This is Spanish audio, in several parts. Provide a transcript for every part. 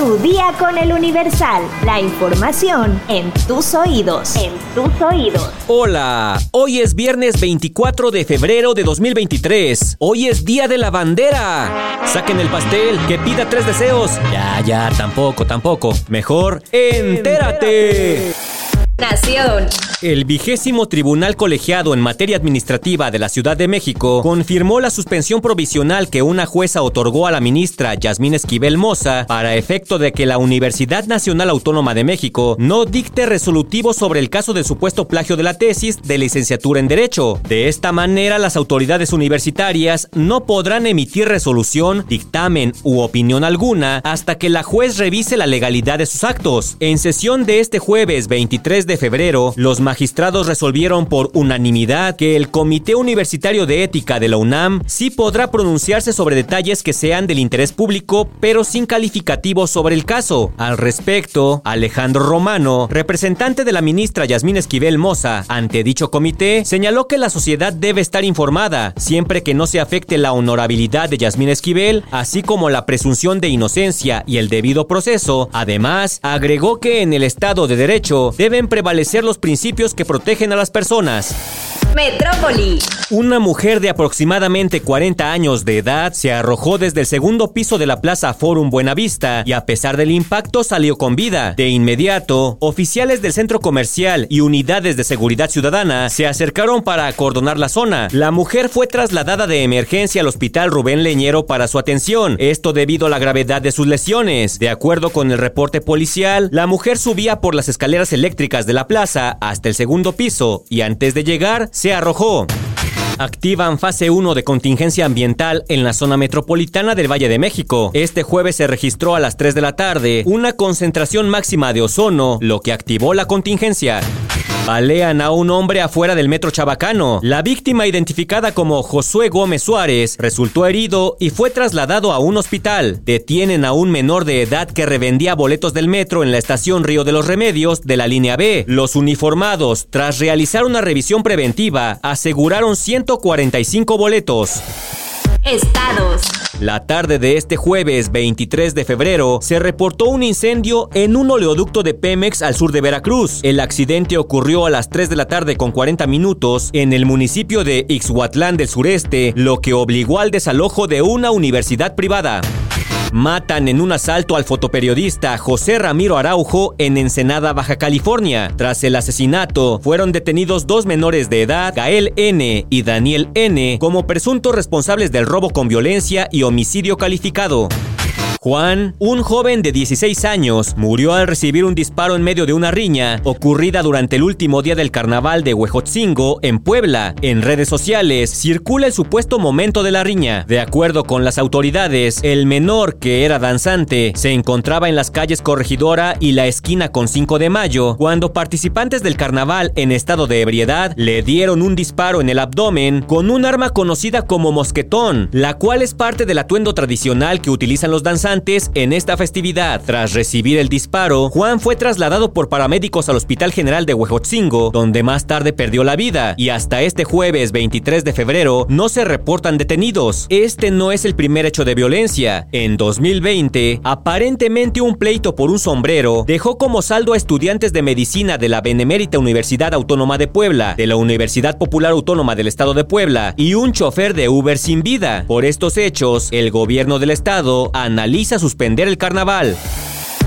Tu día con el Universal. La información en tus oídos. En tus oídos. Hola, hoy es viernes 24 de febrero de 2023. Hoy es Día de la Bandera. Saquen el pastel, que pida tres deseos. Ya, ya, tampoco, tampoco. Mejor, entérate. Nación. El vigésimo Tribunal Colegiado en Materia Administrativa de la Ciudad de México confirmó la suspensión provisional que una jueza otorgó a la ministra Yasmín Esquivel Moza para efecto de que la Universidad Nacional Autónoma de México no dicte resolutivo sobre el caso del supuesto plagio de la tesis de licenciatura en Derecho. De esta manera, las autoridades universitarias no podrán emitir resolución, dictamen u opinión alguna hasta que la juez revise la legalidad de sus actos. En sesión de este jueves 23 de febrero, los magistrados resolvieron por unanimidad que el Comité Universitario de Ética de la UNAM sí podrá pronunciarse sobre detalles que sean del interés público, pero sin calificativo sobre el caso. Al respecto, Alejandro Romano, representante de la ministra Yasmín Esquivel Moza ante dicho comité, señaló que la sociedad debe estar informada, siempre que no se afecte la honorabilidad de Yasmín Esquivel, así como la presunción de inocencia y el debido proceso. Además, agregó que en el Estado de Derecho deben prevalecer los principios que protegen a las personas. Metrópoli. Una mujer de aproximadamente 40 años de edad se arrojó desde el segundo piso de la Plaza Forum Buenavista y a pesar del impacto salió con vida. De inmediato, oficiales del centro comercial y unidades de seguridad ciudadana se acercaron para acordonar la zona. La mujer fue trasladada de emergencia al hospital Rubén Leñero para su atención, esto debido a la gravedad de sus lesiones. De acuerdo con el reporte policial, la mujer subía por las escaleras eléctricas de la plaza hasta el segundo piso y antes de llegar se arrojó. Activan fase 1 de contingencia ambiental en la zona metropolitana del Valle de México. Este jueves se registró a las 3 de la tarde una concentración máxima de ozono, lo que activó la contingencia. Balean a un hombre afuera del metro Chabacano. La víctima, identificada como Josué Gómez Suárez, resultó herido y fue trasladado a un hospital. Detienen a un menor de edad que revendía boletos del metro en la estación Río de los Remedios de la línea B. Los uniformados, tras realizar una revisión preventiva, aseguraron 145 boletos. Estados. La tarde de este jueves 23 de febrero se reportó un incendio en un oleoducto de Pemex al sur de Veracruz. El accidente ocurrió a las 3 de la tarde con 40 minutos en el municipio de Ixhuatlán del sureste, lo que obligó al desalojo de una universidad privada. Matan en un asalto al fotoperiodista José Ramiro Araujo en Ensenada, Baja California. Tras el asesinato, fueron detenidos dos menores de edad, Gael N. y Daniel N., como presuntos responsables del robo con violencia y homicidio calificado. Juan, un joven de 16 años, murió al recibir un disparo en medio de una riña ocurrida durante el último día del carnaval de Huejotzingo en Puebla. En redes sociales circula el supuesto momento de la riña. De acuerdo con las autoridades, el menor, que era danzante, se encontraba en las calles Corregidora y la esquina con 5 de mayo cuando participantes del carnaval en estado de ebriedad le dieron un disparo en el abdomen con un arma conocida como mosquetón, la cual es parte del atuendo tradicional que utilizan los danzantes en esta festividad. Tras recibir el disparo, Juan fue trasladado por paramédicos al Hospital General de Huejotzingo, donde más tarde perdió la vida, y hasta este jueves 23 de febrero no se reportan detenidos. Este no es el primer hecho de violencia. En 2020, aparentemente un pleito por un sombrero dejó como saldo a estudiantes de medicina de la Benemérita Universidad Autónoma de Puebla, de la Universidad Popular Autónoma del Estado de Puebla y un chofer de Uber sin vida. Por estos hechos, el gobierno del estado analiza suspender el carnaval.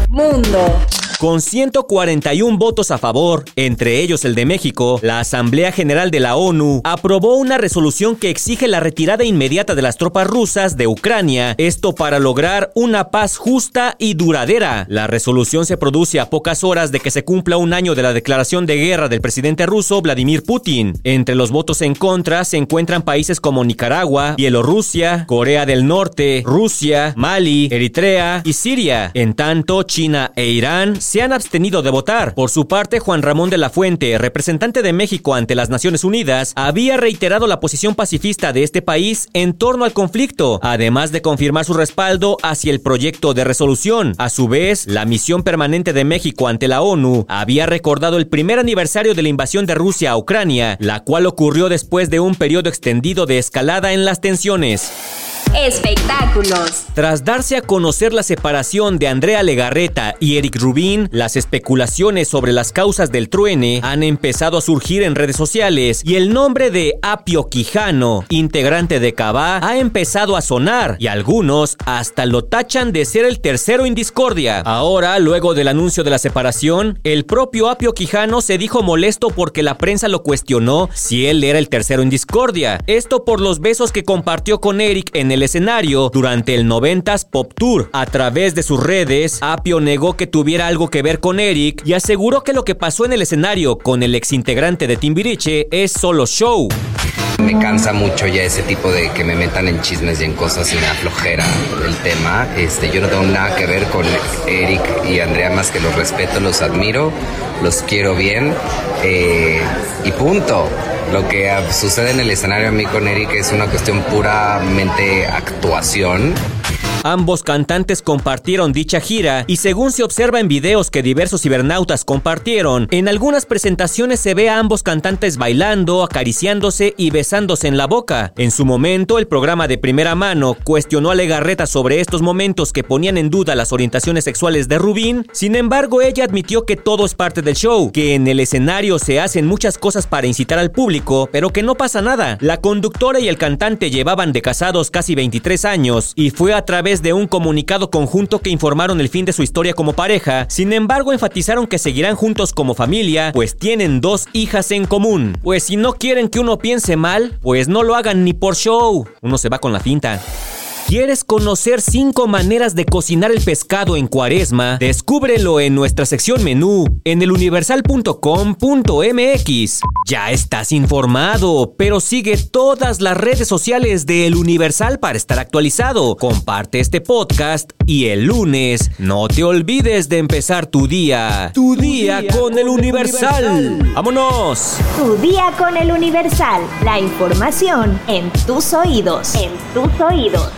Mundo. Con 141 votos a favor, entre ellos el de México, la Asamblea General de la ONU aprobó una resolución que exige la retirada inmediata de las tropas rusas de Ucrania, esto para lograr una paz justa y duradera. La resolución se produce a pocas horas de que se cumpla un año de la declaración de guerra del presidente ruso Vladimir Putin. Entre los votos en contra se encuentran países como Nicaragua, Bielorrusia, Corea del Norte, Rusia, Mali, Eritrea y Siria. En tanto, China e Irán se han abstenido de votar. Por su parte, Juan Ramón de la Fuente, representante de México ante las Naciones Unidas, había reiterado la posición pacifista de este país en torno al conflicto, además de confirmar su respaldo hacia el proyecto de resolución. A su vez, la misión permanente de México ante la ONU había recordado el primer aniversario de la invasión de Rusia a Ucrania, la cual ocurrió después de un periodo extendido de escalada en las tensiones. Espectáculos. Tras darse a conocer la separación de Andrea Legarreta y Eric Rubín, las especulaciones sobre las causas del truene han empezado a surgir en redes sociales y el nombre de Apio Quijano, integrante de Cabá, ha empezado a sonar y algunos hasta lo tachan de ser el tercero en discordia. Ahora, luego del anuncio de la separación, el propio Apio Quijano se dijo molesto porque la prensa lo cuestionó si él era el tercero en discordia. Esto por los besos que compartió con Eric en el escenario durante el 90s Pop Tour. A través de sus redes, Apio negó que tuviera algo que ver con Eric y aseguró que lo que pasó en el escenario con el exintegrante de Timbiriche es solo show. Me cansa mucho ya ese tipo de que me metan en chismes y en cosas y me aflojera el tema. Este, yo no tengo nada que ver con Eric y Andrea más que los respeto, los admiro, los quiero bien eh, y punto. Lo que sucede en el escenario a mí con Eric es una cuestión puramente actuación. Ambos cantantes compartieron dicha gira y según se observa en videos que diversos cibernautas compartieron, en algunas presentaciones se ve a ambos cantantes bailando, acariciándose y besándose en la boca. En su momento, el programa de primera mano cuestionó a Legarreta sobre estos momentos que ponían en duda las orientaciones sexuales de Rubín. Sin embargo, ella admitió que todo es parte del show, que en el escenario se hacen muchas cosas para incitar al público, pero que no pasa nada. La conductora y el cantante llevaban de casados casi 23 años y fue a través de un comunicado conjunto que informaron el fin de su historia como pareja, sin embargo enfatizaron que seguirán juntos como familia, pues tienen dos hijas en común. Pues si no quieren que uno piense mal, pues no lo hagan ni por show. Uno se va con la finta. ¿Quieres conocer 5 maneras de cocinar el pescado en cuaresma? Descúbrelo en nuestra sección menú en eluniversal.com.mx. Ya estás informado, pero sigue todas las redes sociales de El Universal para estar actualizado. Comparte este podcast y el lunes no te olvides de empezar tu día. Tu, día, con, El Universal. ¡Vámonos! Tu día con El Universal. La información en tus oídos. En tus oídos.